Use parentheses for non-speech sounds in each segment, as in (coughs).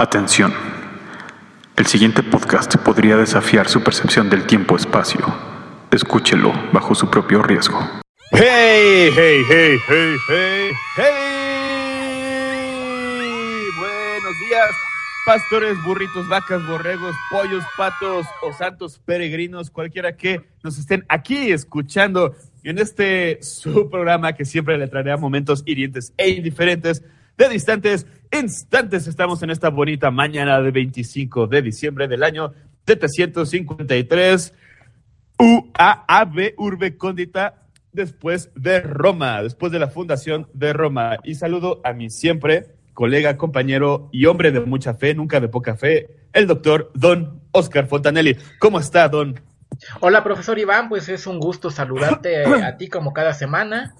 Atención. El siguiente podcast podría desafiar su percepción del tiempo-espacio. Escúchelo bajo su propio riesgo. Hey, hey, hey, hey, hey, hey. Buenos días, pastores, burritos, vacas, borregos, pollos, patos o santos peregrinos, cualquiera que nos estén aquí escuchando en este su programa que siempre le traerá momentos hirientes e indiferentes de distantes instantes. Estamos en esta bonita mañana de 25 de diciembre del año 753. UAAB Urbe Condita después de Roma, después de la fundación de Roma. Y saludo a mi siempre colega, compañero y hombre de mucha fe, nunca de poca fe, el doctor Don Oscar Fontanelli. ¿Cómo está, Don? Hola, profesor Iván, pues es un gusto saludarte a ti como cada semana.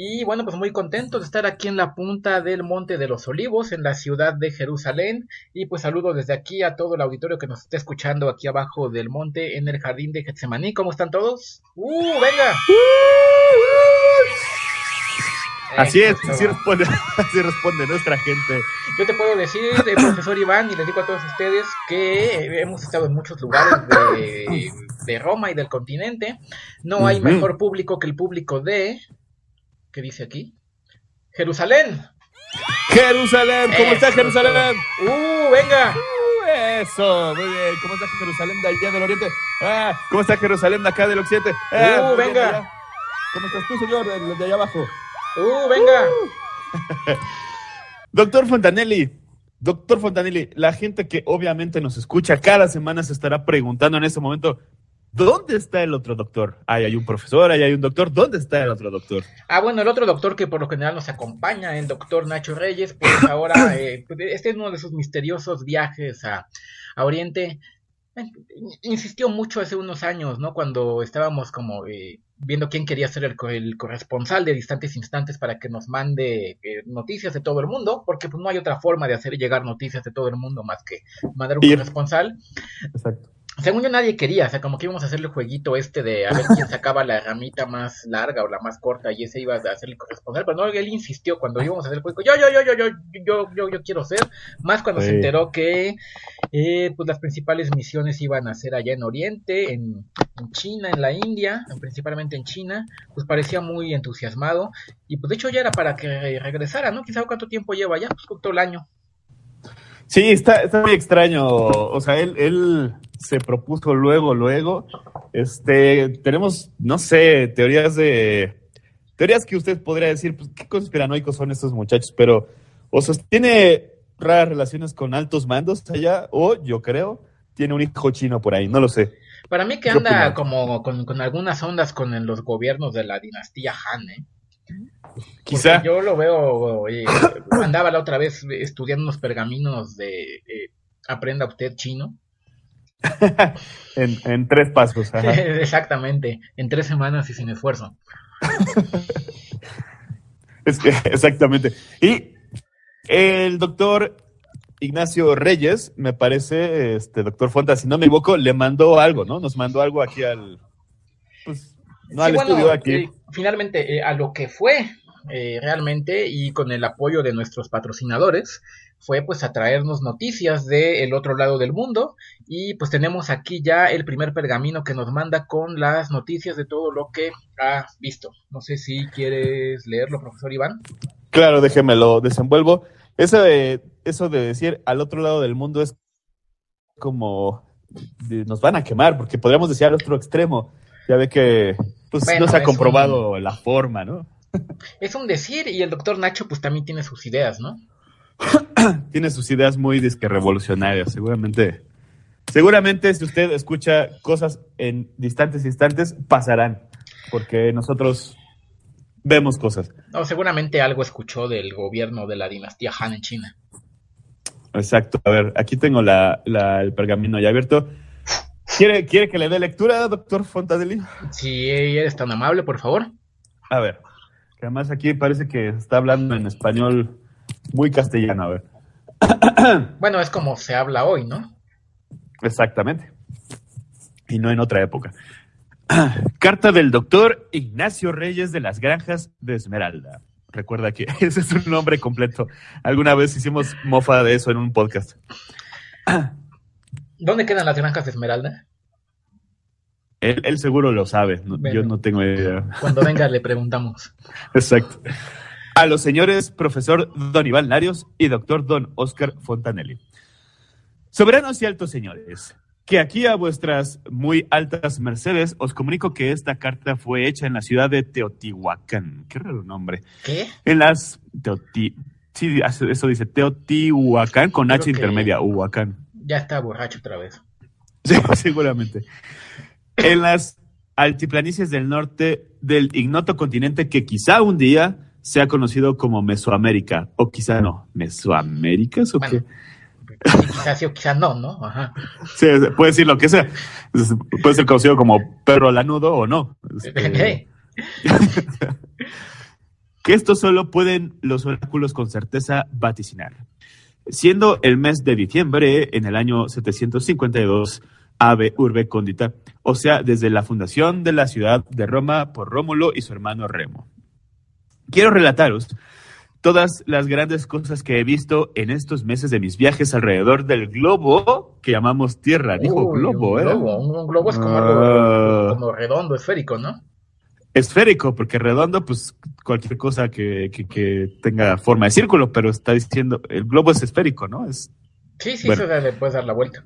Y bueno, pues muy contento de estar aquí en la punta del Monte de los Olivos, en la ciudad de Jerusalén. Y pues saludo desde aquí a todo el auditorio que nos esté escuchando aquí abajo del monte, en el jardín de Getsemaní. ¿Cómo están todos? ¡Uh, venga! Así es, así responde, (laughs) así responde nuestra gente. Yo te puedo decir, eh, profesor Iván, y les digo a todos ustedes que eh, hemos estado en muchos lugares de, de Roma y del continente. No hay mejor público que el público de... ¿Qué dice aquí? Jerusalén. Jerusalén, ¿cómo está Eso, Jerusalén? ¡Uh, venga! Uh, Eso, muy bien. ¿Cómo está Jerusalén de allá del oriente? Ah, ¿Cómo está Jerusalén de acá del occidente? Ah, Uh, bien, venga. allá. ¿Cómo estás tú, señor, de, de allá abajo? ¡Uh, venga! (laughs) Doctor Fontanelli, doctor Fontanelli, la gente que obviamente nos escucha cada semana se estará preguntando en este momento, ¿dónde está el otro doctor? Ahí hay un profesor, ahí hay un doctor, ¿dónde está el otro doctor? Ah, bueno, el otro doctor que por lo general nos acompaña, el doctor Nacho Reyes, pues (coughs) ahora, eh, este es uno de sus misteriosos viajes a, a Oriente. Eh, Insistió mucho hace unos años, ¿no? Cuando estábamos como eh, viendo quién quería ser el, el corresponsal de distantes instantes para que nos mande eh, noticias de todo el mundo, porque pues no hay otra forma de hacer llegar noticias de todo el mundo más que mandar un corresponsal. Exacto. Según yo nadie quería, o sea, como que íbamos a hacer el jueguito este de a ver quién (laughs) sacaba la ramita más larga o la más corta y ese iba a hacer el corresponsal, pero no, él insistió cuando íbamos a hacer el juego, yo, yo, yo, yo, yo, yo, yo, yo quiero ser, más cuando se enteró que eh, pues las principales misiones iban a ser allá en Oriente, en, en China, en la India, principalmente en China, pues parecía muy entusiasmado y pues de hecho ya era para que regresara, ¿no? Quizá cuánto tiempo lleva ya, pues todo el año. Sí, está, está muy extraño. O sea, él, él se propuso luego, luego. Este, tenemos, no sé, teorías de. Teorías que usted podría decir, pues, qué conspiranoicos son estos muchachos, pero o sostiene raras relaciones con altos mandos allá, o yo creo, tiene un hijo chino por ahí, no lo sé. Para mí que ¿Qué anda como con, con algunas ondas con los gobiernos de la dinastía Han, ¿eh? Quizá. Porque yo lo veo, eh, (coughs) andaba la otra vez estudiando unos pergaminos de eh, Aprenda usted chino. (laughs) En, en tres pasos. ajá. Exactamente, en tres semanas y sin esfuerzo. (laughs) Es que, exactamente. Y el doctor Ignacio Reyes, me parece, este doctor Fonta, si no me equivoco, le mandó algo, ¿no? Nos mandó algo aquí al. Pues, no Sí, al bueno, estudio aquí. eh, finalmente, eh, a lo que fue eh, realmente y con el apoyo de nuestros patrocinadores, fue pues a traernos noticias del otro lado del mundo y pues tenemos aquí ya el primer pergamino que nos manda con las noticias de todo lo que ha visto. No sé si quieres leerlo, profesor Iván. Claro, déjeme lo desenvuelvo. Eso de, eso de decir al otro lado del mundo es como de- nos van a quemar, porque podríamos decir al otro extremo. Ya ve que pues, Bueno, no se ha comprobado la forma, ¿no? Es un decir y el doctor Nacho pues también tiene sus ideas, ¿no? (coughs) tiene sus ideas muy disque revolucionarias, seguramente. Seguramente si usted escucha cosas en distantes instantes, pasarán, porque nosotros vemos cosas. No, seguramente algo escuchó del gobierno de la dinastía Han en China. Exacto. A ver, aquí tengo la, la- el pergamino ya abierto. ¿Quiere, ¿Quiere que le dé lectura, doctor Fontadelli? Si eres tan amable, por favor. A ver, que además aquí parece que está hablando en español muy castellano, a ver. (coughs) Bueno, es como se habla hoy, ¿no? Exactamente. Y no en otra época. (coughs) Carta del doctor Ignacio Reyes de las Granjas de Esmeralda. Recuerda que (laughs) ese es un nombre completo. Alguna vez hicimos mofa de eso en un podcast. (coughs) ¿Dónde quedan las granjas de Esmeralda? Él, seguro lo sabe, yo no tengo idea. Cuando venga le (laughs) preguntamos. Exacto. A los señores profesor Don Iván Larios y doctor Don Oscar Fontanelli. Soberanos y altos señores, que aquí a vuestras muy altas mercedes os comunico que esta carta fue hecha en la ciudad de Teotihuacán. Qué raro nombre. ¿Qué? En las Teoti... Sí, eso dice Teotihuacán con H intermedia, Huacán. Ya está borracho otra vez. (laughs) Sí, seguramente en las altiplanicies del norte del ignoto continente que quizá un día sea conocido como Mesoamérica, o quizá no, ¿Mesoamérica o qué? Quizás sí o quizá no, ¿no? Ajá. Sí, puede decir lo que sea. Puede ser conocido como perro lanudo o no. Este, (laughs) (laughs) que esto solo pueden los oráculos con certeza vaticinar. Siendo el mes de diciembre, en el año 752, Ave Urbe Condita, o sea, desde la fundación de la ciudad de Roma por Rómulo y su hermano Remo. Quiero relataros todas las grandes cosas que he visto en estos meses de mis viajes alrededor del globo que llamamos Tierra. Dijo globo, ¿eh? un globo es como algo ah. como redondo, esférico, ¿no? Esférico, porque redondo, pues cualquier cosa que, tenga forma de círculo, pero está diciendo, el globo es esférico, ¿no? Es, sí, sí, eso le puedes dar la vuelta.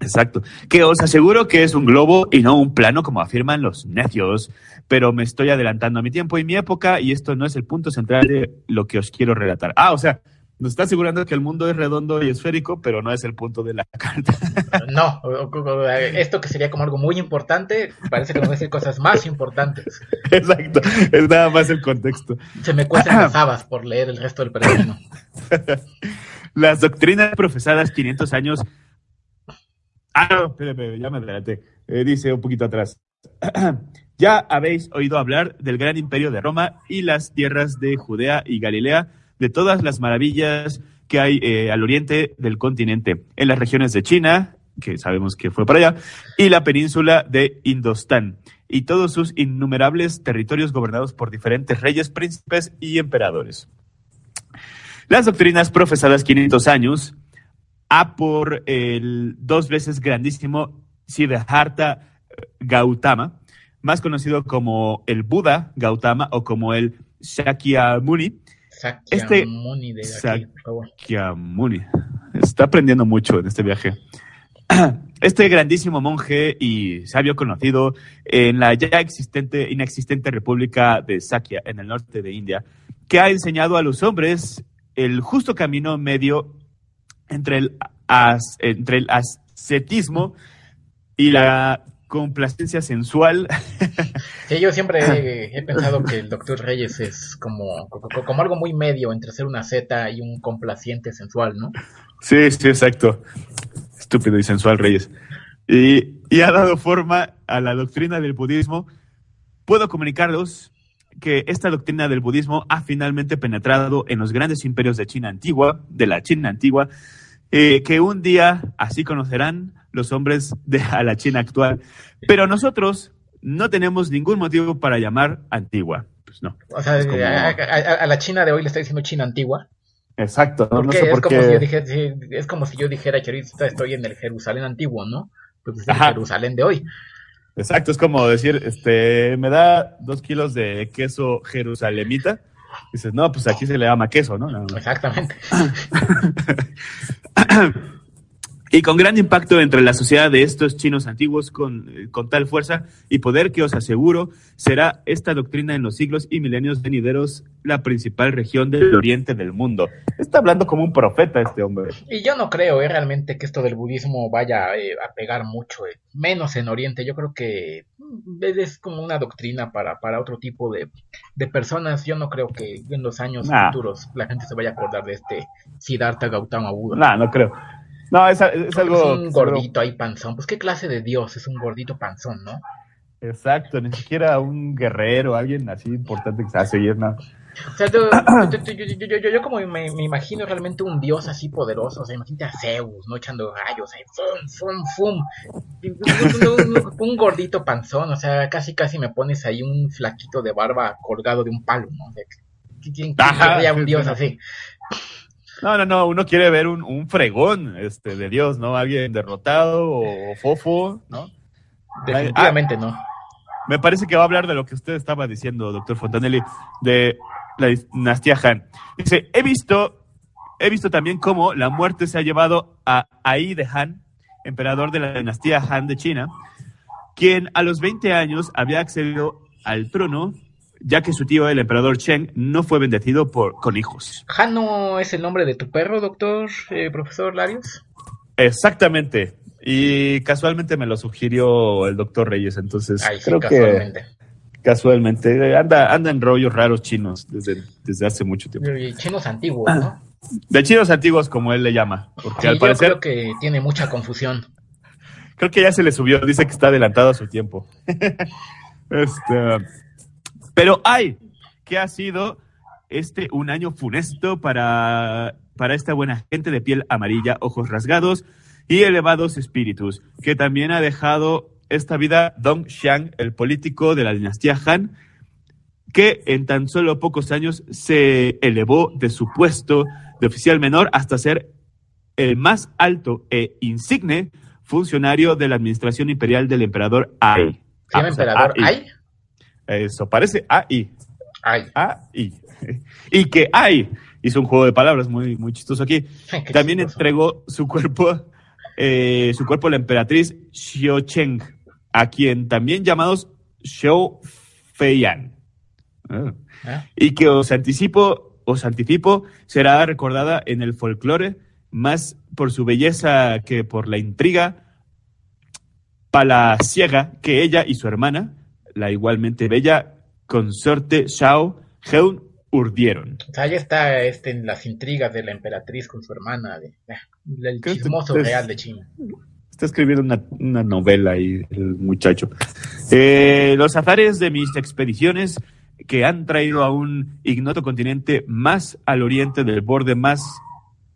Exacto. Que os aseguro que es un globo y no un plano como afirman los necios. Pero me estoy adelantando a mi tiempo y mi época y esto no es el punto central de lo que os quiero relatar. Ah, o sea, nos está asegurando que el mundo es redondo y esférico, pero no es el punto de la (laughs) carta. No, esto que sería como algo muy importante, parece que nos va a decir cosas más importantes. Exacto, es nada más el contexto. Se me cuestan las (clears throat) habas por leer el resto del pergamino. Las doctrinas profesadas 500 años Ah, no, espérate, ya me adelanté. Eh, dice un poquito atrás. (clears throat) ya habéis oído hablar del gran imperio de Roma y las tierras de Judea y Galilea, de todas las maravillas que hay eh, al oriente del continente, en las regiones de China, que sabemos que fue para allá, y la península de Indostán, y todos sus innumerables territorios gobernados por diferentes reyes, príncipes y emperadores. Las doctrinas profesadas 500 años a por el dos veces grandísimo Siddhartha Gautama, más conocido como el Buda Gautama o como el Shakyamuni. Shakyamuni de Shakyamuni. Está aprendiendo mucho en este viaje. (clears throat) Este grandísimo monje y sabio conocido en la ya existente, inexistente República de Sakya, en el norte de India, que ha enseñado a los hombres el justo camino medio entre el, entre el ascetismo y la complacencia sensual. (laughs) Sí, yo siempre he, (laughs) pensado que el Doctor Reyes es como, como, algo muy medio entre ser una zeta y un complaciente sensual, ¿no? Sí, sí, exacto. Estúpido y sensual Reyes. Y, y ha dado forma a la doctrina del budismo. Puedo comunicaros que esta doctrina del budismo ha finalmente penetrado en los grandes imperios de China antigua, de la China antigua, eh, que un día así conocerán los hombres de a la China actual. Pero nosotros no tenemos ningún motivo para llamar antigua. Pues no. O sea, a, la China de hoy le está diciendo China antigua. Exacto. No, sé por qué. es como si yo dijera que ahorita estoy en el Jerusalén antiguo, ¿no? Pues es el Jerusalén de hoy. Exacto, es como decir, este, me da dos kilos de queso jerusalemita. Dices, no, pues aquí se le llama queso, ¿no? Exactamente. (laughs) y con gran impacto entre la sociedad de estos chinos antiguos con, con, tal fuerza y poder que os aseguro será esta doctrina en los siglos y milenios venideros la principal región del oriente del mundo. Está hablando como un profeta este hombre. Y yo no creo eh, realmente que esto del budismo vaya eh, a pegar mucho, eh, menos en oriente. Yo creo que mm, es como una doctrina para, para otro tipo de, de personas. Yo no creo que en los años futuros la gente se vaya a acordar de este Siddhartha Gautama Buda. No, no creo. No, es, es algo. Es un gordito ahí panzón. Pues qué clase de dios es un gordito panzón, ¿no? Exacto, ni siquiera un guerrero, alguien así importante que se hace y nada. O sea, yo, como me, imagino realmente un dios así poderoso, o sea, imagínate a Zeus, ¿no? Echando rayos, ahí, fum, fum, fum. Un, gordito panzón, o sea, casi casi me pones ahí un flaquito de barba colgado de un palo, ¿no? ¿Quién Ajá. querría un dios así? No, no, no, uno quiere ver un, un fregón este, de Dios, ¿no? Alguien derrotado o, o fofo, ¿no? Definitivamente no. Me parece que va a hablar de lo que usted estaba diciendo, doctor Fontanelli, de la dinastía Han. Dice, he visto, he visto también cómo la muerte se ha llevado a Ai de Han, emperador de la dinastía Han de China, quien a los 20 años había accedido al trono, ya que su tío, el emperador Cheng, no fue bendecido por, con hijos. ¿Han no es el nombre de tu perro, doctor, eh, profesor Larios? Exactamente. Y casualmente me lo sugirió el doctor Reyes, entonces Ay, sí, creo que casualmente. casualmente anda, anda en rollos raros chinos desde, desde hace mucho tiempo. Y Chinos antiguos, ¿no? De chinos antiguos, como él le llama, porque Sí, al yo parecer creo que tiene mucha confusión. creo que ya se le subió, dice que está adelantado a su tiempo. (laughs) Este, pero hay que ha sido este un año funesto para, para esta buena gente de piel amarilla, ojos rasgados y elevados espíritus, que también ha dejado esta vida Dong Xiang, el político de la dinastía Han, que en tan solo pocos años se elevó de su puesto de oficial menor hasta ser el más alto e insigne funcionario de la administración imperial del emperador Ai. ¿Se llama emperador AI. Eso parece AI. Ai. AI. (laughs) Y que Ai hizo un juego de palabras muy, muy chistoso aquí. (laughs) También chistoso. entregó su cuerpo, eh, su cuerpo a la emperatriz Xiao Cheng, a quien también llamados Xiao Feiyan. Ah. ¿Ah? Y que os anticipo, os anticipo, será recordada en el folclore más por su belleza que por la intriga palaciega que ella y su hermana, la igualmente bella consorte Xiao Heun, urdieron. O sea, ahí está este, en las intrigas de la emperatriz con su hermana, de, el chismoso real de China. Está escribiendo una, una novela ahí, el muchacho. Eh, los azares de mis expediciones que han traído a un ignoto continente más al oriente del borde más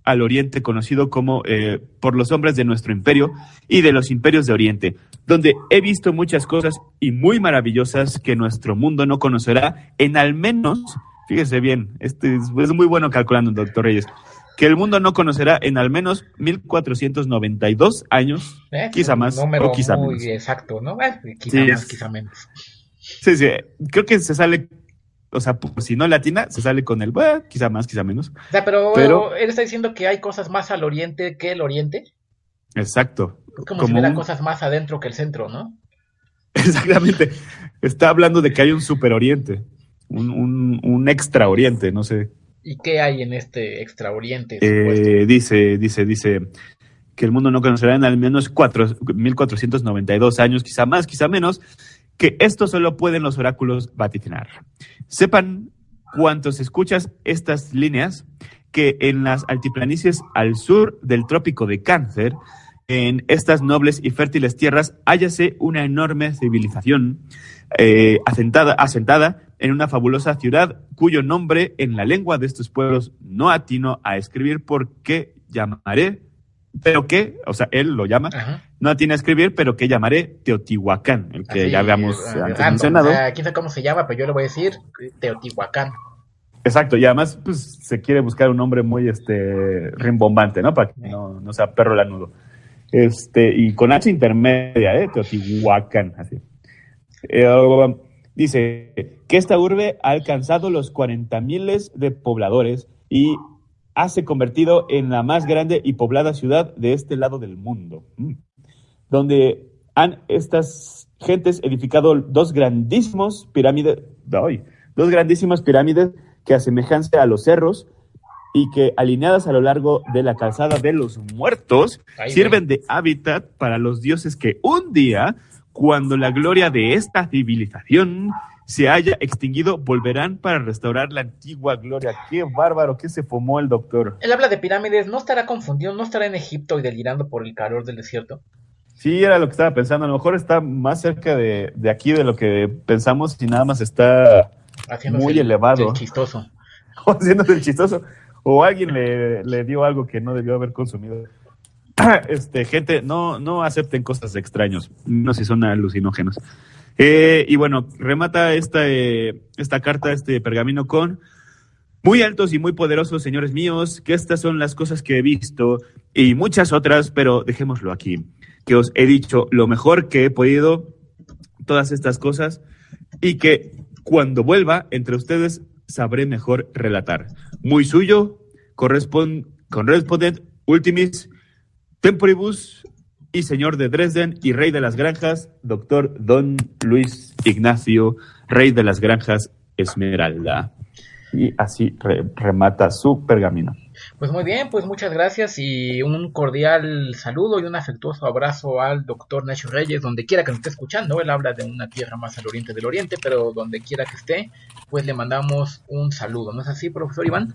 al oriente conocido como eh, por los hombres de nuestro imperio y de los imperios de oriente, donde he visto muchas cosas y muy maravillosas que nuestro mundo no conocerá en al menos, fíjese bien, este es, es muy bueno calculando, doctor Reyes, que el mundo no conocerá en al menos 1492 años, ¿Eh? quizá más o quizá muy menos. exacto, ¿no? Eh, quizá Sí, más, es- quizá menos. Sí, sí, creo que se sale, o sea, pues, si no latina, se sale con el, bueno, quizá más, quizá menos. O sea, pero, Pero- él está diciendo que hay cosas más al oriente que el oriente. Exacto. Es como, si Como hubiera un- cosas más adentro que el centro, ¿no? (laughs) Exactamente. Está hablando de que hay un super oriente, un, un, un extra oriente, no sé. ¿Y qué hay en este extra oriente? Eh, dice, dice, dice que el mundo no conocerá en al menos cuatro, 1492 años, quizá más, quizá menos, que esto solo pueden los oráculos vaticinar. Sepan cuantos escuchas estas líneas que en las altiplanicies al sur del trópico de Cáncer, en estas nobles y fértiles tierras, hállase una enorme civilización eh, asentada, asentada en una fabulosa ciudad cuyo nombre en la lengua de estos pueblos no atino a escribir porque llamaré, pero que, o sea, él lo llama, Ajá. No atino a escribir, pero que llamaré Teotihuacán, el que Así, ya habíamos eh, antes random, mencionado. o sea, quién sabe cómo se llama, pero yo le voy a decir Teotihuacán. Exacto, y además pues, se quiere buscar un nombre muy este, rimbombante, ¿no? Para que no, no sea perro lanudo. Este, y con H intermedia, ¿eh? Teotihuacán, así. Eh, dice que esta urbe ha alcanzado los 40 miles de pobladores y ha se convertido en la más grande y poblada ciudad de este lado del mundo, Mm. Donde han estas gentes edificado dos grandísimos pirámides, ay, dos grandísimas pirámides que asemejanse a los cerros y que alineadas a lo largo de la calzada de los muertos Ay, sirven de hábitat para los dioses que un día, cuando la gloria de esta civilización se haya extinguido, volverán para restaurar la antigua gloria. Qué bárbaro que se fumó el doctor. Él habla de pirámides, ¿no estará confundido? ¿No estará en Egipto y delirando por el calor del desierto? Sí, era lo que estaba pensando. A lo mejor está más cerca de, de aquí de lo que pensamos y nada más está Haciéndose Muy el- elevado. el chistoso. (laughs) haciéndose el chistoso. O alguien le, le dio algo que no debió haber consumido. (clears throat) Este, gente, no, no acepten cosas de extraños, no si son alucinógenos. Eh, y bueno, remata esta, eh, esta carta, este pergamino con Muy altos y muy poderosos, señores míos, que estas son las cosas que he visto y muchas otras, pero dejémoslo aquí. Que os he dicho lo mejor que he podido, todas estas cosas, y que cuando vuelva entre ustedes sabré mejor relatar. Muy suyo, correspond, correspondent ultimis temporibus y señor de Dresden y rey de las granjas, doctor Don Luis Ignacio, rey de las granjas Esmeralda. Y así re- remata su pergamino. Pues muy bien, pues muchas gracias y un cordial saludo y un afectuoso abrazo al doctor Nacho Reyes, donde quiera que nos esté escuchando. Él habla de una tierra más al oriente del oriente, pero donde quiera que esté, pues le mandamos un saludo. ¿No es así, profesor Iván?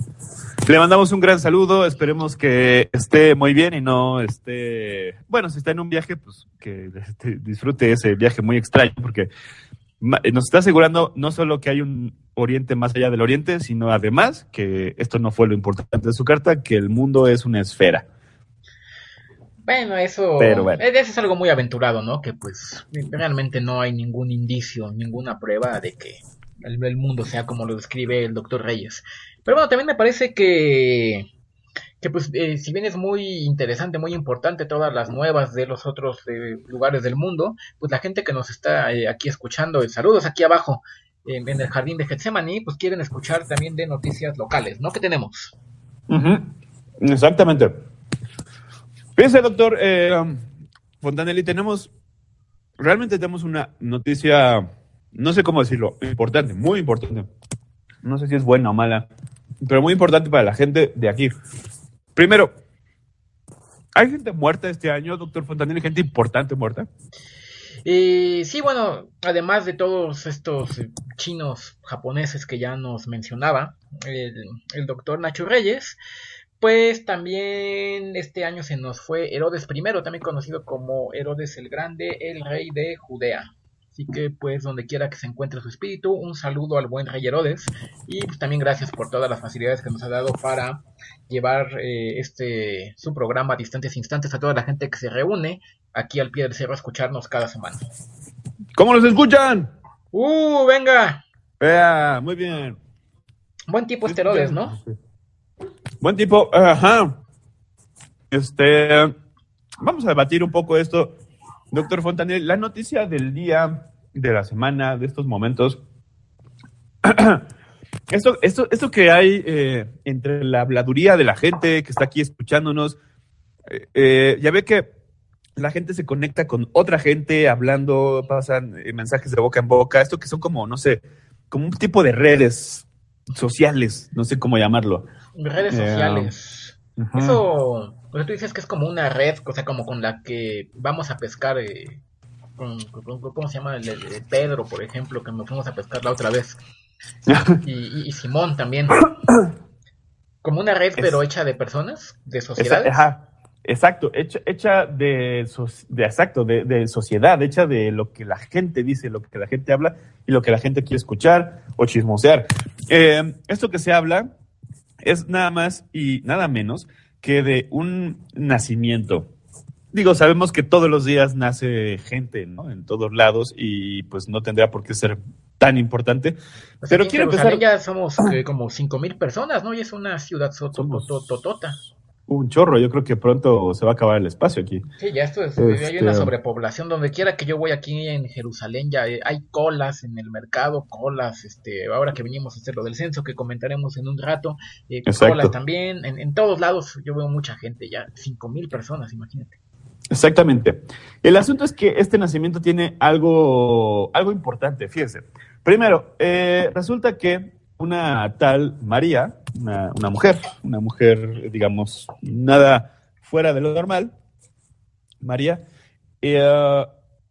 Le mandamos un gran saludo, esperemos que esté muy bien y no esté, bueno, si está en un viaje, pues que (laughs) disfrute ese viaje muy extraño, porque nos está asegurando no solo que hay un oriente más allá del oriente, sino además que esto no fue lo importante de su carta, que el mundo es una esfera. Bueno, eso, Pero bueno. eh, eso es algo muy aventurado, ¿no? Que pues realmente no hay ningún indicio, ninguna prueba de que el, el mundo sea como lo describe el doctor Reyes. Pero bueno, también me parece que, que pues eh, si bien es muy interesante, muy importante todas las nuevas de los otros eh, lugares del mundo, pues la gente que nos está eh, aquí escuchando, eh, saludos aquí abajo en, el jardín de Getsemaní, pues quieren escuchar también de noticias locales, ¿no? ¿Qué tenemos? Exactamente. Fíjese, doctor um, Fontanelli, tenemos, realmente tenemos una noticia, no sé cómo decirlo, importante, muy importante. No sé si es buena o mala, pero muy importante para la gente de aquí. Primero, ¿hay gente muerta este año, doctor Fontanelli? ¿Gente importante muerta? Eh, sí, bueno, además de todos estos chinos japoneses que ya nos mencionaba, el, el doctor Nacho Reyes, pues también este año se nos fue Herodes I, también conocido como Herodes el Grande, el rey de Judea. Así que pues donde quiera que se encuentre su espíritu, un saludo al buen rey Herodes y pues también gracias por todas las facilidades que nos ha dado para llevar eh, este su programa a distantes instantes a toda la gente que se reúne aquí al pie del cerro a escucharnos cada semana. ¿Cómo los escuchan? ¡Uh, venga! Vea, muy bien. Buen tipo este Herodes, ¿no? Buen tipo, ajá. Este, vamos a debatir un poco esto, doctor Fontanel. La noticia del día, de la semana, de estos momentos. (clears throat) Esto, esto, esto que hay eh, entre la habladuría de la gente que está aquí escuchándonos, eh, eh, ya ve que la gente se conecta con otra gente hablando, pasan eh, mensajes de boca en boca, esto que son como, no sé, como un tipo de redes sociales, no sé cómo llamarlo. Redes Yeah. sociales. Eso, pues tú dices que es como una red, o sea, como con la que vamos a pescar, eh, con, ¿cómo se llama? El, el- el Pedro, por ejemplo, que nos fuimos a pescar la otra vez. (laughs) Y, Simón también. Como una red, Es- pero hecha de personas, de Esa- sociedades. ajá, exacto, hecha, hecha de, de exacto, de, de sociedad, hecha de lo que la gente dice, lo que la gente habla y lo que la gente quiere escuchar o chismosear. Eh, esto que se habla es nada más y nada menos que de un nacimiento. Digo, sabemos que todos los días nace gente, ¿no? En todos lados y pues no tendría por qué ser tan importante. Pero quiero empezar- ya somos eh, como cinco mil personas, ¿no? Y es una ciudad sotototota. Un chorro, yo creo que pronto se va a acabar el espacio aquí. Sí, ya esto es, Este- hay una sobrepoblación. Donde quiera que yo voy aquí en Jerusalén, ya eh, hay colas en el mercado, colas, este, ahora que venimos a hacer lo del censo, que comentaremos en un rato, eh, colas también, en, en todos lados yo veo mucha gente, ya cinco mil personas, imagínate. Exactamente. El asunto es que este nacimiento tiene algo, algo importante, fíjense. Primero, eh, resulta que una tal María, una, una mujer, una mujer, digamos, nada fuera de lo normal, María, eh,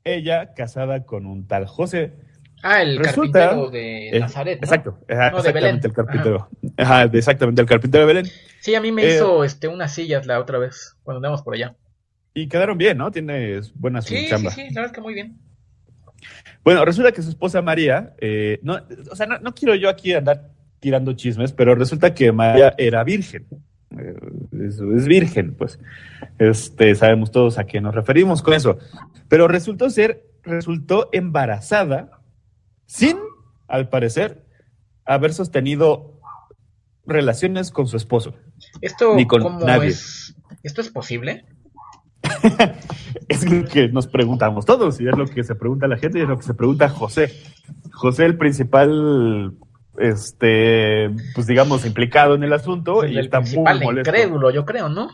ella casada con un tal José. Ah, el Resulta- carpintero de eh, Nazaret, ¿no? Exacto, ajá, No, exactamente, el carpintero. Ajá, de- exactamente, el carpintero de Belén. Sí, a mí me Eh, hizo este unas sillas la otra vez, cuando andamos por allá. Y quedaron bien, ¿no? Tiene buena su Sí, sí, chamba. sí, la verdad es que muy bien. Bueno, resulta que su esposa María, eh, no, o sea, no, no quiero yo aquí andar tirando chismes, pero resulta que María era virgen. Eh, es, es virgen, pues. Este, sabemos todos a qué nos referimos con eso. Pero resultó ser, resultó embarazada sin, al parecer, haber sostenido relaciones con su esposo. Esto, Ni con ¿cómo nadie. es? ¿Esto es posible? (laughs) Es lo que nos preguntamos todos y es lo que se pregunta la gente y es lo que se pregunta José. José, el principal, este, pues digamos, implicado en el asunto y el está muy principal molesto. incrédulo, yo creo, ¿no?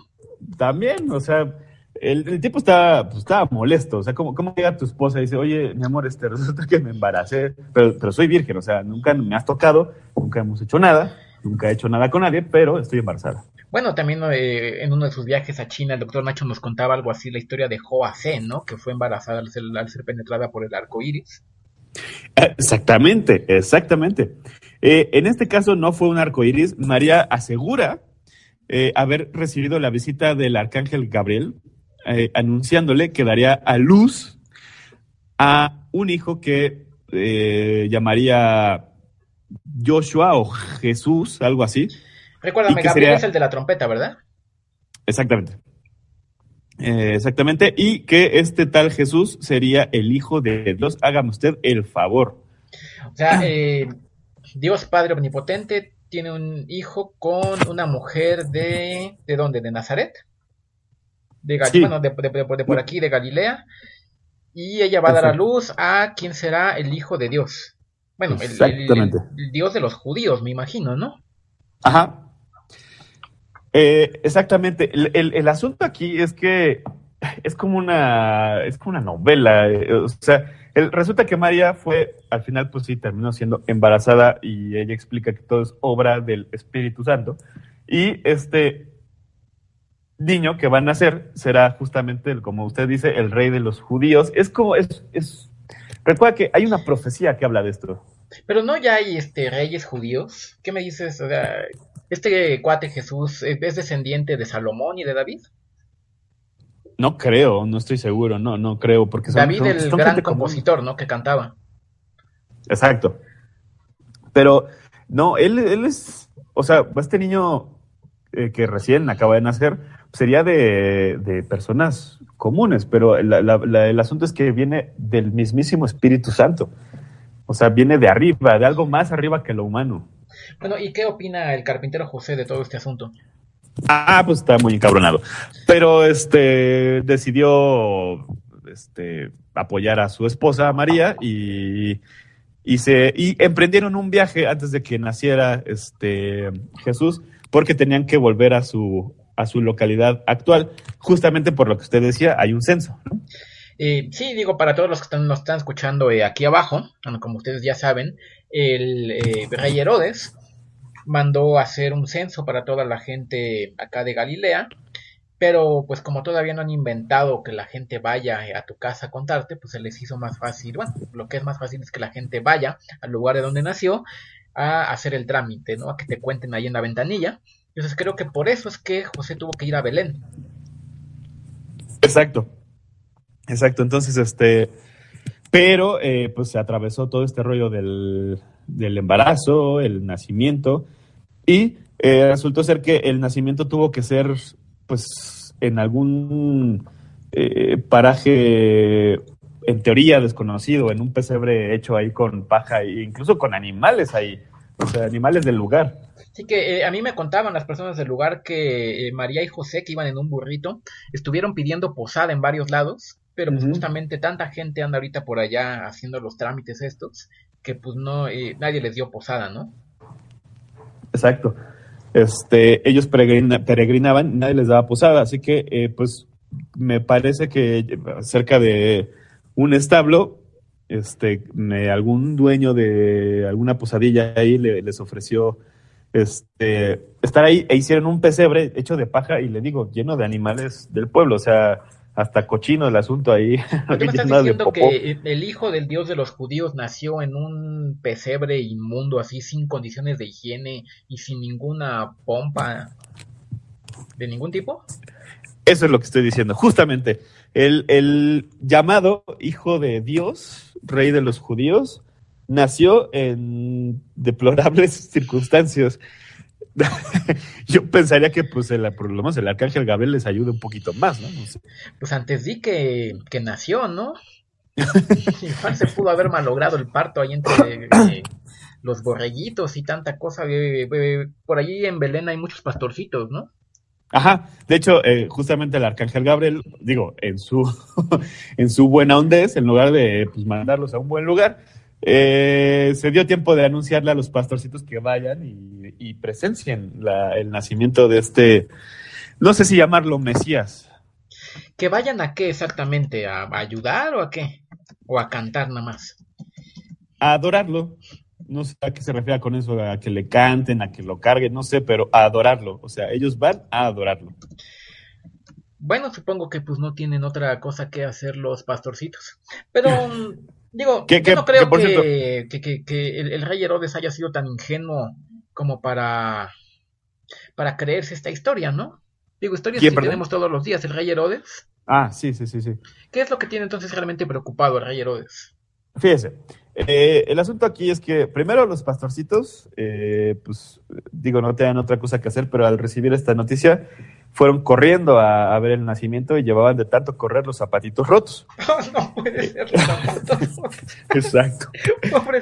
También, o sea, el, el tipo está, pues, estaba molesto. O sea, ¿cómo, ¿cómo llega tu esposa y dice, oye, mi amor, este, resulta que me embaracé, pero, pero soy virgen, o sea, nunca me has tocado, nunca hemos hecho nada, nunca he hecho nada con nadie, pero estoy embarazada. Bueno, también eh, en uno de sus viajes a China, el doctor Nacho nos contaba algo así, la historia de Hoa Zen, ¿no? Que fue embarazada al ser, al ser penetrada por el arco iris. Exactamente, exactamente. Eh, en este caso no fue un arco iris. María asegura eh, haber recibido la visita del arcángel Gabriel, anunciándole que daría a luz a un hijo que llamaría Joshua o Jesús, algo así. Recuérdame, ¿Y qué Gabriel sería? es el de la trompeta, ¿verdad? Exactamente. Eh, exactamente. Y que este tal Jesús sería el hijo de Dios. Hágame usted el favor. O sea, eh, Dios Padre Omnipotente tiene un hijo con una mujer de... ¿De dónde? ¿De Nazaret? De, Gal- Sí. Bueno, de, de- de- de por aquí, de Galilea. Y ella va a dar a luz a quien será el hijo de Dios. Bueno, el- el, Exactamente. el- el Dios de los judíos, me imagino, ¿no? Ajá. Eh, exactamente. El, el- asunto aquí es que es como una, es como una novela. eh, o sea, resulta que María fue, al final, pues sí, terminó siendo embarazada y ella explica que todo es obra del Espíritu Santo. Y este niño que va a nacer será justamente, el, como usted dice, el rey de los judíos. Es como, es, es, recuerda que hay una profecía que habla de esto. Pero no ya hay este reyes judíos. ¿Qué me dices? O sea, este cuate Jesús es es descendiente de Salomón y de David. No creo, no estoy seguro, no, no creo, porque son, David, son- el son gran común. compositor, ¿no? Que cantaba. Exacto. Pero no, él, él es, o sea, este niño eh, que recién acaba de nacer sería de, de personas comunes, pero la- la- la- el asunto es que viene del mismísimo Espíritu Santo. O sea, viene de arriba, de algo más arriba que lo humano. Bueno, ¿y qué opina el carpintero José de todo este asunto? Ah, pues está muy encabronado. Pero este decidió este, apoyar a su esposa María y, y se y emprendieron un viaje antes de que naciera este Jesús, porque tenían que volver a su a su localidad actual, justamente por lo que usted decía, hay un censo. ¿no? Eh, sí, digo, para todos los que están, nos están escuchando eh, aquí abajo, como ustedes ya saben, el eh, rey Herodes mandó hacer un censo para toda la gente acá de Galilea, pero pues como todavía no han inventado que la gente vaya eh, a tu casa a contarte, pues se les hizo más fácil, bueno, lo que es más fácil es que la gente vaya al lugar de donde nació a hacer el trámite, ¿no? A que te cuenten ahí en la ventanilla. Entonces creo que por eso es que José tuvo que ir a Belén. Exacto. Exacto. Entonces, este, pero eh, pues se atravesó todo este rollo del, del embarazo, el nacimiento, y eh, resultó ser que el nacimiento tuvo que ser, pues, en algún eh, paraje, en teoría desconocido, en un pesebre hecho ahí con paja e incluso con animales ahí, o sea, animales del lugar. Así que eh, a mí me contaban las personas del lugar que eh, María y José, que iban en un burrito, estuvieron pidiendo posada en varios lados, pero pues justamente tanta gente anda ahorita por allá haciendo los trámites estos, que pues no, eh, nadie les dio posada, ¿no? Exacto. Este, ellos peregrina- peregrinaban, nadie les daba posada, así que eh, pues me parece que cerca de un establo, este, me- algún dueño de alguna posadilla ahí le- les ofreció este, estar ahí e hicieron un pesebre hecho de paja y le digo, lleno de animales del pueblo, o sea, hasta cochino el asunto ahí. (laughs) Me estás diciendo que eh, el hijo del dios de los judíos nació en un pesebre inmundo, así sin condiciones de higiene y sin ninguna pompa de ningún tipo. Eso es lo que estoy diciendo, justamente. El, el llamado hijo de Dios, rey de los judíos, nació en deplorables (laughs) circunstancias. (laughs) Yo pensaría que, pues, el, por lo menos el arcángel Gabriel les ayude un poquito más, ¿no? No sé. Pues antes di que, que nació, ¿no? (laughs) Igual se pudo haber malogrado el parto ahí entre eh, los borreguitos y tanta cosa. por allí en Belén hay muchos pastorcitos, ¿no? Ajá, de hecho, eh, justamente el arcángel Gabriel, digo, en su, (laughs) en su buena hondez, en lugar de pues, mandarlos a un buen lugar, eh, se dio tiempo de anunciarle a los pastorcitos que vayan y, y presencien la, el nacimiento de este, no sé si llamarlo Mesías. ¿Que vayan a qué exactamente? ¿A, ayudar o a qué? ¿O a cantar nada más? A adorarlo. No sé a qué se refiere con eso, a que le canten, a que lo carguen, no sé, pero a adorarlo. O sea, ellos van a adorarlo. Bueno, supongo que pues no tienen otra cosa que hacer los pastorcitos. Pero (laughs) digo, yo no creo que, que, el, rey Herodes haya sido tan ingenuo como para, para creerse esta historia, ¿no? Digo, historias que tenemos todos los días. El rey Herodes. Ah, sí, sí, sí, sí. ¿Qué es lo que tiene entonces realmente preocupado el rey Herodes? Fíjese, eh, el asunto aquí es que primero los pastorcitos, eh, pues digo, no tenían otra cosa que hacer, pero al recibir esta noticia fueron corriendo a, ver el nacimiento y llevaban de tanto correr los zapatitos rotos. (laughs) no puede ser los zapatos Exacto.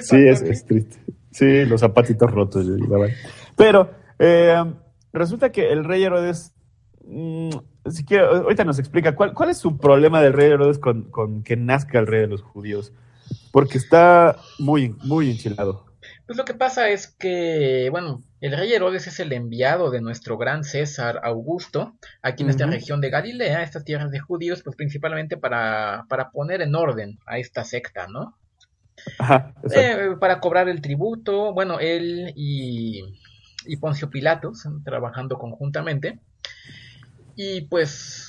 sí, es, triste. Sí, los zapatitos rotos Pero eh, resulta que el rey Herodes Mm, si quiere, ahorita nos explica cuál, cuál es su problema del rey Herodes con, con, que nazca el rey de los judíos, porque está muy, muy enchilado. Pues lo que pasa es que, bueno, el rey Herodes es el enviado de nuestro gran César Augusto, aquí en esta región de Galilea, estas tierras de judíos, pues principalmente para, para poner en orden a esta secta, ¿no? Ajá, eh, para cobrar el tributo, bueno, él y, y Poncio Pilatos trabajando conjuntamente. Y pues,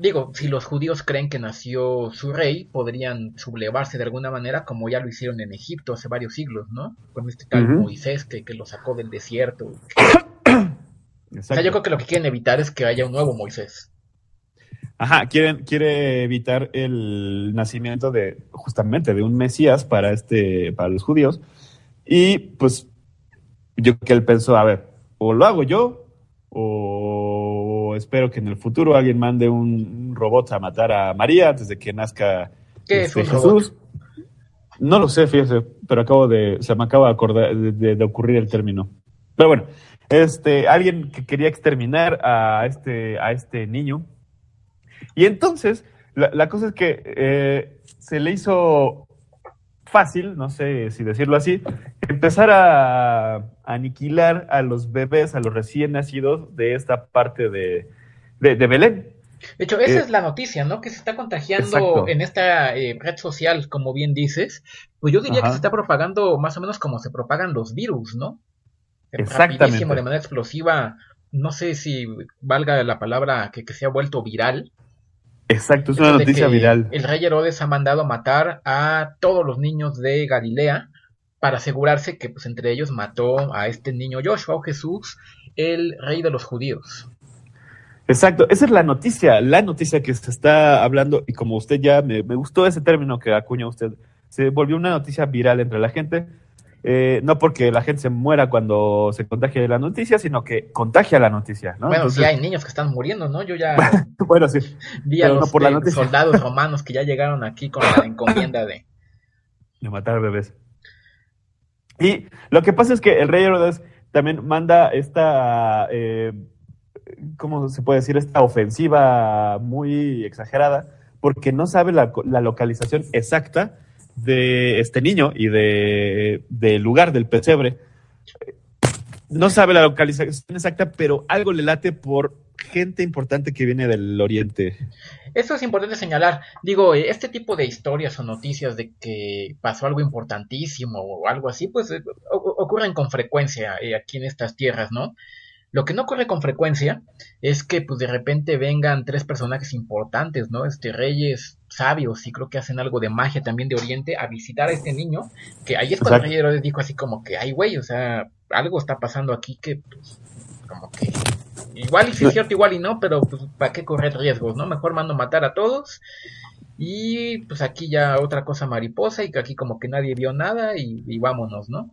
digo, si los judíos creen que nació su rey, podrían sublevarse de alguna manera, como ya lo hicieron en Egipto hace varios siglos, ¿no? Con este tal Moisés que, que, lo sacó del desierto. (coughs) O sea, yo creo que lo que quieren evitar es que haya un nuevo Moisés. Ajá, quieren, quiere evitar el nacimiento de, justamente, de un Mesías para este, para los judíos. Y pues, yo creo que él pensó, a ver, o lo hago yo, o espero que en el futuro alguien mande un robot a matar a María antes de que nazca este, Jesús. No lo sé, fíjese, pero acabo de, se me acaba de, acordar, de, ocurrir el término. Pero bueno, este, alguien que quería exterminar a este, a este niño. Y entonces, la, cosa es que eh, se le hizo fácil, no sé si decirlo así, empezar a, aniquilar a los bebés, a los recién nacidos de esta parte de, Belén. De hecho, esa eh, es la noticia, ¿no? Que se está contagiando en esta eh, red social, como bien dices. Pues yo diría que se está propagando más o menos como se propagan los virus, ¿no? Exactamente. de manera explosiva. No sé si valga la palabra que, que se ha vuelto viral. Exacto, es una noticia viral. El rey Herodes ha mandado matar a todos los niños de Galilea para asegurarse que pues entre ellos mató a este niño Joshua o Jesús, el rey de los judíos. Exacto, esa es la noticia, la noticia que se está hablando y como usted ya me, me gustó ese término que acuña usted, se volvió una noticia viral entre la gente eh, no porque la gente se muera cuando se contagie de la noticia, sino que contagia la noticia, ¿no? Bueno, sí hay niños que están muriendo, ¿no? Yo ya (laughs) bueno, sí. vi a los soldados romanos que ya llegaron aquí con la encomienda de... de matar bebés. Y lo que pasa es que el rey Herodes también manda esta, eh, ¿cómo se puede decir? Esta ofensiva muy exagerada, porque no sabe la, la localización exacta de este niño y de, del lugar del pesebre. No sabe la localización exacta, pero algo le late por gente importante que viene del oriente. Eso es importante señalar. Digo, este tipo de historias o noticias de que pasó algo importantísimo o algo así, pues eh, ocurren con frecuencia eh, aquí en estas tierras, ¿no? Lo que no ocurre con frecuencia es que pues de repente vengan tres personajes importantes, ¿no? Este reyes sabios y creo que hacen algo de magia también de Oriente a visitar a este niño, que ahí es cuando el rey Herodes dijo así como que, ay güey, o sea, algo está pasando aquí que pues como que igual y si es cierto, igual y no, pero pues para qué correr riesgos, ¿no? Mejor mando matar a todos y pues aquí ya otra cosa mariposa y que aquí como que nadie vio nada y, y vámonos, ¿no?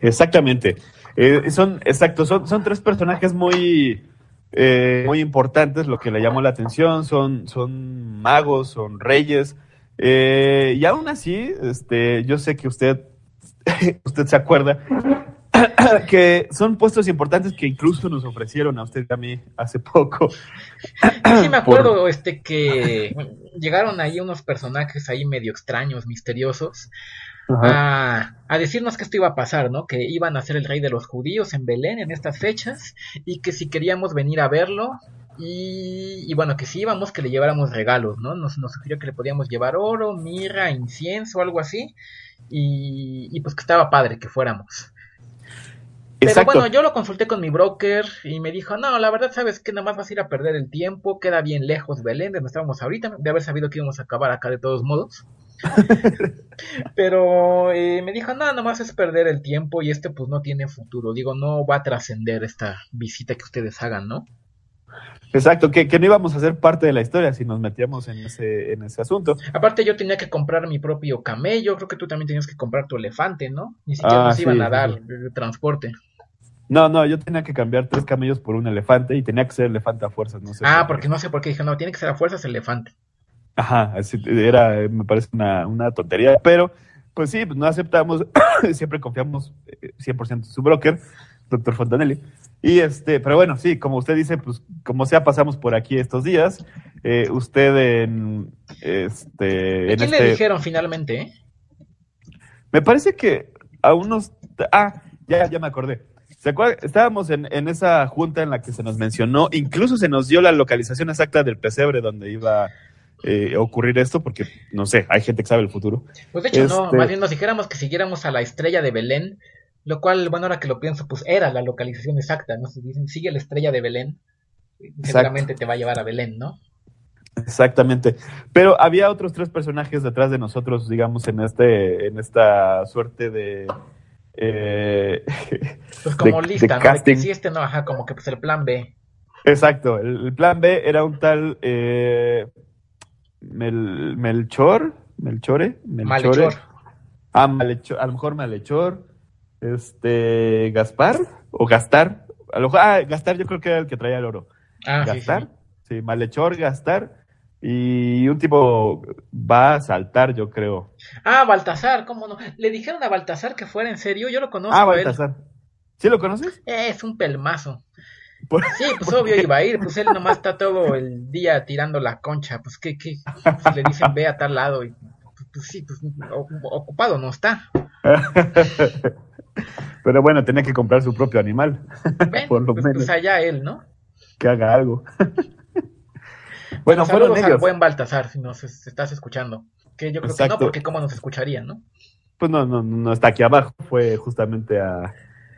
Exactamente. Eh, son, exacto, son, son tres personajes muy, eh, muy importantes, lo que le llamó la atención, son, son magos, son reyes, eh, y aún así, este, yo sé que usted (laughs) usted se acuerda, (coughs) que son puestos importantes que incluso nos ofrecieron a usted y a mí hace poco. Sí, me (coughs) acuerdo este que llegaron ahí unos personajes ahí medio extraños, misteriosos, a, a, decirnos que esto iba a pasar, ¿no? Que iban a ser el rey de los judíos en Belén en estas fechas y que si queríamos venir a verlo y, bueno, que si íbamos que le lleváramos regalos, ¿no? Nos, nos sugirió que le podíamos llevar oro, mirra, incienso, algo así y, y pues que estaba padre que fuéramos. Pero bueno, yo lo consulté con mi broker y me dijo, no, la verdad sabes que nada más vas a ir a perder el tiempo, queda bien lejos Belén, de donde estábamos ahorita, de haber sabido que íbamos a acabar acá de todos modos. (laughs) Pero eh, me dijo, no, nada más es perder el tiempo y este pues no tiene futuro, digo, no va a trascender esta visita que ustedes hagan, ¿no? Exacto, que, no íbamos a ser parte de la historia si nos metíamos en ese, en ese asunto. Aparte yo tenía que comprar mi propio camello, creo que tú también tenías que comprar tu elefante, ¿no? Ni siquiera ah, nos iban a dar el transporte. No, no, yo tenía que cambiar tres camellos por un elefante y tenía que ser elefante a fuerzas, no sé. Ah, porque no sé por qué dije, no, tiene que ser a fuerzas elefante. Ajá, así era, me parece una, una tontería, pero pues sí, pues no aceptamos, (coughs) siempre confiamos 100% eh, en su broker, doctor Fontanelli. Y este, pero bueno, sí, como usted dice, pues como sea, pasamos por aquí estos días. Eh, usted en este. ¿A quién le este dijeron finalmente? Eh? Me parece que a unos. Ah, ya, ya me acordé. ¿Se Estábamos en, esa junta en la que se nos mencionó, incluso se nos dio la localización exacta del pesebre donde iba eh, ocurrir esto, porque no sé, hay gente que sabe el futuro. Pues de hecho, no, este más bien nos dijéramos que siguiéramos a la estrella de Belén, lo cual, bueno, ahora que lo pienso, pues era la localización exacta, ¿no? Si dicen, sigue la estrella de Belén, seguramente te va a llevar a Belén, ¿no? Exactamente. Pero había otros tres personajes detrás de nosotros, digamos, en este, en esta suerte de eh, (laughs) pues como lista, ¿no? que sí, este no, ajá, como que pues el plan B. Exacto, el, plan B era un tal eh, Melchor, Melchore, Malhechor. Ah, Malhechor, a lo mejor Malhechor, este, Gaspar, o Gastar, a lo mejor, ah, Gastar yo creo que era el que traía el oro. Ah, Gastar, sí, sí. Malhechor, Gastar, y un tipo va a saltar, yo creo. Ah, Baltasar, ¿cómo no? Le dijeron a Baltasar que fuera en serio, yo lo conozco. Ah, Baltasar. ¿Sí lo conoces? Es un pelmazo. Sí, pues obvio iba a ir, pues él nomás está todo el día tirando la concha, pues qué, qué, pues le dicen ve a tal lado y pues sí, pues ocupado no está. (laughs) Pero bueno, tenía que comprar su propio animal. (laughs) por lo pues, menos. pues allá él, ¿no? Que haga algo. Bueno, fueron ellos. al buen Baltasar, si nos estás escuchando. Que yo creo que no, porque cómo nos escucharían, ¿no? Pues no, no, no está aquí abajo, fue justamente a,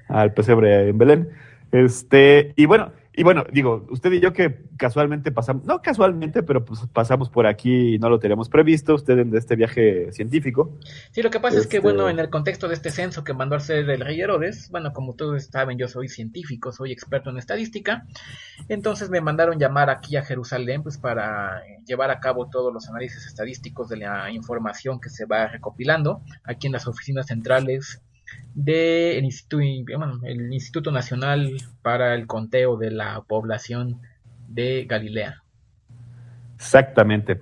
al pesebre en Belén. Este, y bueno, y bueno, digo, usted y yo que casualmente pasamos, no casualmente, pero pues pasamos por aquí y no lo teníamos previsto, usted en este viaje científico. Sí, lo que pasa es que, bueno, este en el contexto de este censo que mandó a hacer el rey Herodes, bueno, como todos saben, yo soy científico, soy experto en estadística, entonces me mandaron llamar aquí a Jerusalén, pues para llevar a cabo todos los análisis estadísticos de la información que se va recopilando aquí en las oficinas centrales del Instituto, Instituto Nacional para el Conteo de la Población de Galilea. Exactamente,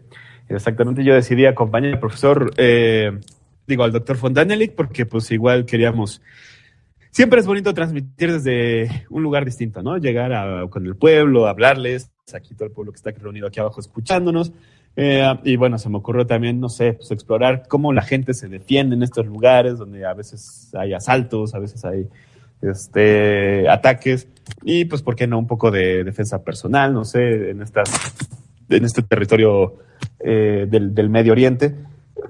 exactamente. Yo decidí acompañar al profesor, eh, digo, al doctor Fontanelli, porque pues igual queríamos siempre es bonito transmitir desde un lugar distinto, ¿no? Llegar a, con el pueblo, hablarles, aquí todo el pueblo que está reunido aquí abajo escuchándonos, eh, y bueno, se me ocurrió también, no sé, pues explorar cómo la gente se defiende en estos lugares donde a veces hay asaltos, a veces hay este, ataques y pues, ¿por qué no? Un poco de defensa personal, no sé, en, estas, en este territorio eh, del, del Medio Oriente.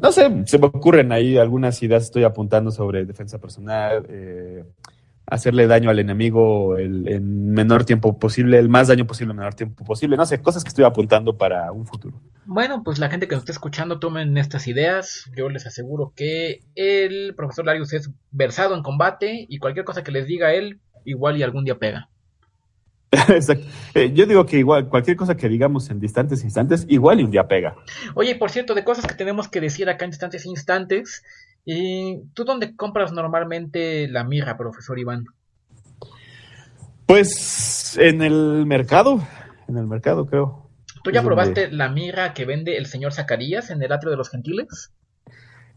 No sé, se me ocurren ahí algunas ideas, estoy apuntando sobre defensa personal, eh, hacerle daño al enemigo el, en menor tiempo posible, el más daño posible en menor tiempo posible. No sé, cosas que estoy apuntando para un futuro. Bueno, pues la gente que nos está escuchando tomen estas ideas. Yo les aseguro que el profesor Larius es versado en combate y cualquier cosa que les diga él, igual y algún día pega. (laughs) Exacto. Eh, yo digo que igual, cualquier cosa que digamos en distantes instantes, igual y un día pega. Oye, por cierto, de cosas que tenemos que decir acá en distantes instantes, ¿Y tú dónde compras normalmente la mirra, profesor Iván? Pues en el mercado, en el mercado creo. ¿Tú ya probaste la mirra que vende el señor Zacarías en el atrio de los gentiles?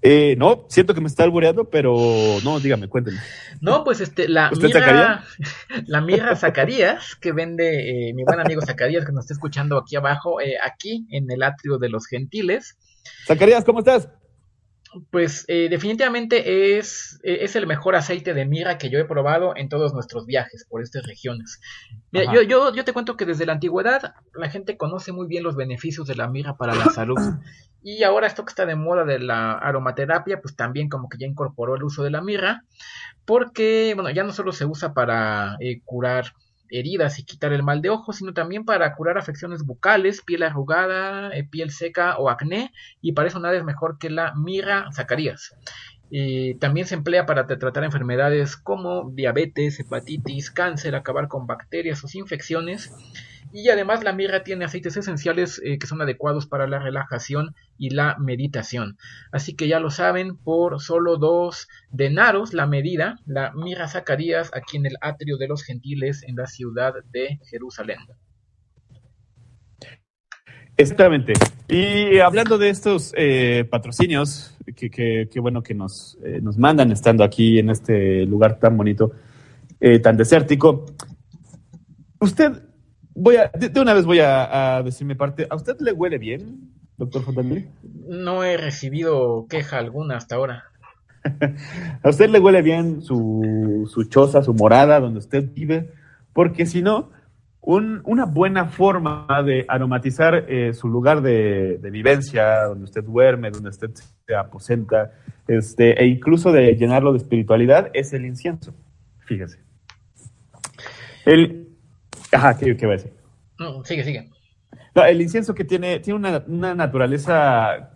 Eh, no, siento que me está albureando, pero no, dígame, cuénteme. No, pues este, la mirra, (laughs) la mirra Zacarías, que vende eh, mi buen amigo Zacarías, que nos está escuchando aquí abajo, eh, aquí en el atrio de los gentiles. Zacarías, ¿cómo estás? Pues eh, definitivamente es, es el mejor aceite de mirra que yo he probado en todos nuestros viajes por estas regiones. Mira, yo, yo, yo te cuento que desde la antigüedad la gente conoce muy bien los beneficios de la mirra para la salud. (coughs) Y ahora esto que está de moda de la aromaterapia, pues también como que ya incorporó el uso de la mirra, porque, bueno, ya no solo se usa para eh, curar heridas y quitar el mal de ojo, sino también para curar afecciones bucales, piel arrugada, eh, piel seca o acné, y para eso nada es mejor que la mirra Zacarías. también se emplea para tratar enfermedades como diabetes, hepatitis, cáncer, acabar con bacterias o infecciones. Y además la mirra tiene aceites esenciales eh, que son adecuados para la relajación y la meditación. Así que ya lo saben, por solo dos denaros la medida, la mirra Zacarías aquí en el atrio de los gentiles en la ciudad de Jerusalén. Exactamente. Y hablando de estos eh, patrocinios, que, bueno que nos, eh, nos mandan estando aquí en este lugar tan bonito, tan desértico. Usted voy a, de, una vez voy a, decir mi parte. ¿A usted le huele bien, doctor Fontanelli? No he recibido queja alguna hasta ahora. (laughs) ¿A usted le huele bien su, su choza, su morada, donde usted vive? Porque si no, una buena forma de aromatizar eh, su lugar de, vivencia, donde usted duerme, donde usted se aposenta, este, e incluso de llenarlo de espiritualidad, es el incienso. Fíjese. El, Ajá, ¿qué, qué va a decir? sigue, sigue. el incienso que tiene, tiene una, naturaleza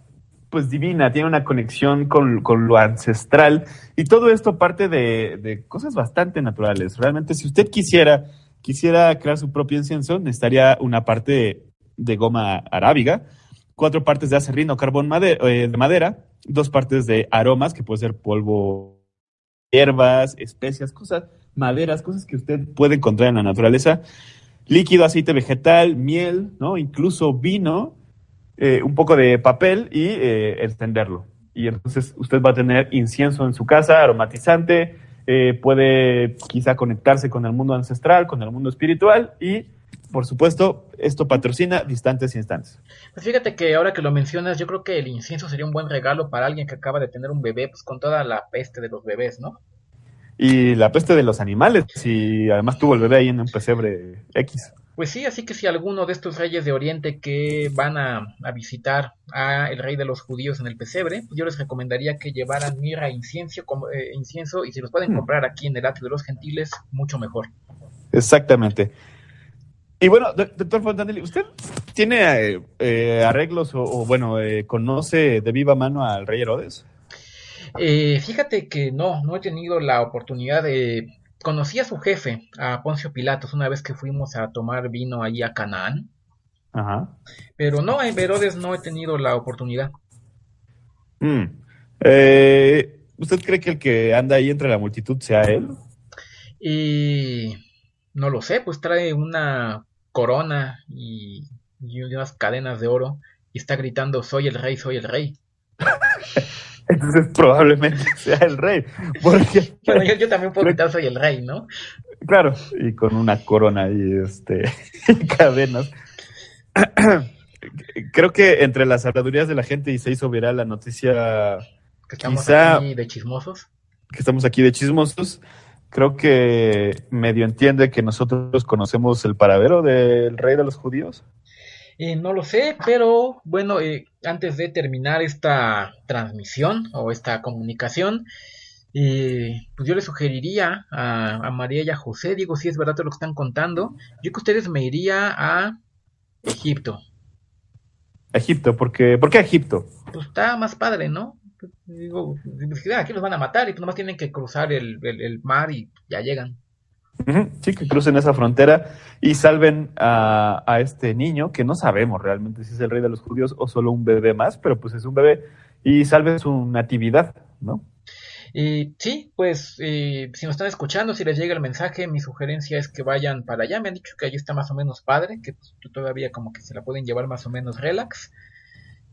pues divina, tiene una conexión con, lo ancestral y todo esto parte de, cosas bastante naturales. Realmente si usted quisiera, quisiera crear su propio incienso, necesitaría una parte de, goma arábiga, cuatro partes de acerrín o carbón eh, de madera, dos partes de aromas, que puede ser polvo, hierbas, especias, cosas maderas, cosas que usted puede encontrar en la naturaleza, líquido, aceite vegetal, miel, ¿no? Incluso vino, eh, un poco de papel y eh, extenderlo. Y entonces usted va a tener incienso en su casa, aromatizante, eh, puede quizá conectarse con el mundo ancestral, con el mundo espiritual y, por supuesto, esto patrocina distantes instantes. Pues fíjate que ahora que lo mencionas, yo creo que el incienso sería un buen regalo para alguien que acaba de tener un bebé, pues con toda la peste de los bebés, ¿no? Y la peste de los animales, y además tuvo el bebé ahí en un pesebre X. Pues sí, así que si alguno de estos reyes de Oriente que van a, visitar a el rey de los judíos en el pesebre, pues yo les recomendaría que llevaran mirra e incienso, eh, incienso y si los pueden hmm. comprar aquí en el atrio de los gentiles, mucho mejor. Exactamente. Y bueno, doctor Fontanelli, ¿usted tiene eh, eh, arreglos o, bueno, conoce de viva mano al rey Herodes? Eh, fíjate que no, no he tenido la oportunidad de... Conocí a su jefe, a Poncio Pilatos, una vez que fuimos a tomar vino ahí a Canaán. Ajá. Pero no, en Herodes no he tenido la oportunidad. Mm. Eh, ¿Usted cree que el que anda ahí entre la multitud sea él? Y no lo sé, pues trae una corona y, y unas cadenas de oro y está gritando soy el rey, soy el rey. (laughs) Entonces probablemente (laughs) sea el rey. Porque, (laughs) bueno, yo, también puedo gritar soy el rey, ¿no? Claro, y con una corona (laughs) y este cadenas. (clears throat) Creo que entre las habladurías de la gente y se hizo viral la noticia. Que estamos aquí de chismosos. Que estamos aquí de chismosos. Creo que medio entiende que nosotros conocemos el paradero del rey de los judíos. Eh, no lo sé, pero bueno, eh, antes de terminar esta transmisión o esta comunicación, eh, pues yo le sugeriría a, María y a José, digo, si es verdad todo lo que están contando, yo que ustedes me iría a Egipto. Egipto, porque, ¿por qué Egipto? Pues está más padre, ¿no? Digo, aquí los van a matar y pues nomás tienen que cruzar el mar y ya llegan. Sí, que crucen esa frontera y salven a, este niño, que no sabemos realmente si es el rey de los judíos o solo un bebé más, pero pues es un bebé, y salven su natividad, ¿no? Y sí, pues si nos están escuchando, si les llega el mensaje, mi sugerencia es que vayan para allá. Me han dicho que allí está más o menos padre, que pues, todavía como que se la pueden llevar más o menos relax.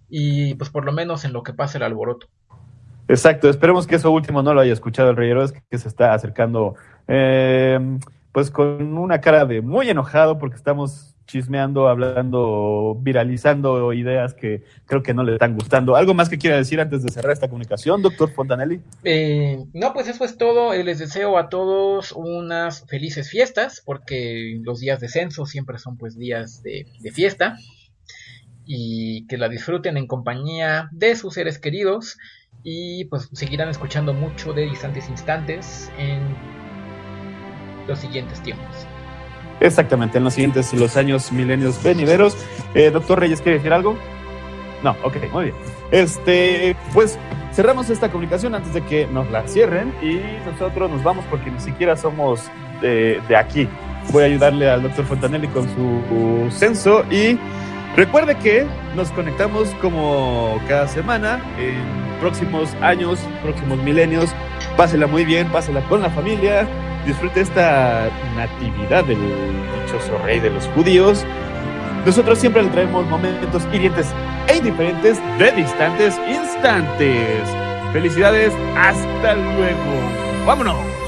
Y pues por lo menos en lo que pasa el alboroto. Exacto, esperemos que eso último no lo haya escuchado el Rey Herodes, que se está acercando eh, pues con una cara de muy enojado porque estamos chismeando, hablando, viralizando ideas que creo que no le están gustando. ¿Algo más que quiera decir antes de cerrar esta comunicación, doctor Fontanelli? Eh, no, pues eso es todo. Eh, les deseo a todos unas felices fiestas, porque los días de censo siempre son pues días de, de fiesta. Y que la disfruten en compañía de sus seres queridos. Y pues seguirán escuchando mucho de distantes instantes en los siguientes tiempos. Exactamente, en los siguientes los años milenios venideros. Eh, doctor Reyes, ¿quiere decir algo? No, ok, muy bien. Este, pues cerramos esta comunicación antes de que nos la cierren y nosotros nos vamos porque ni siquiera somos de, de aquí. Voy a ayudarle al doctor Fontanelli con su censo y recuerde que nos conectamos como cada semana en próximos años, próximos milenios. Pásela muy bien, pásela con la familia, disfrute esta natividad del dichoso rey de los judíos. Nosotros siempre le traemos momentos hirientes e indiferentes de distantes instantes. Felicidades, hasta luego. Vámonos.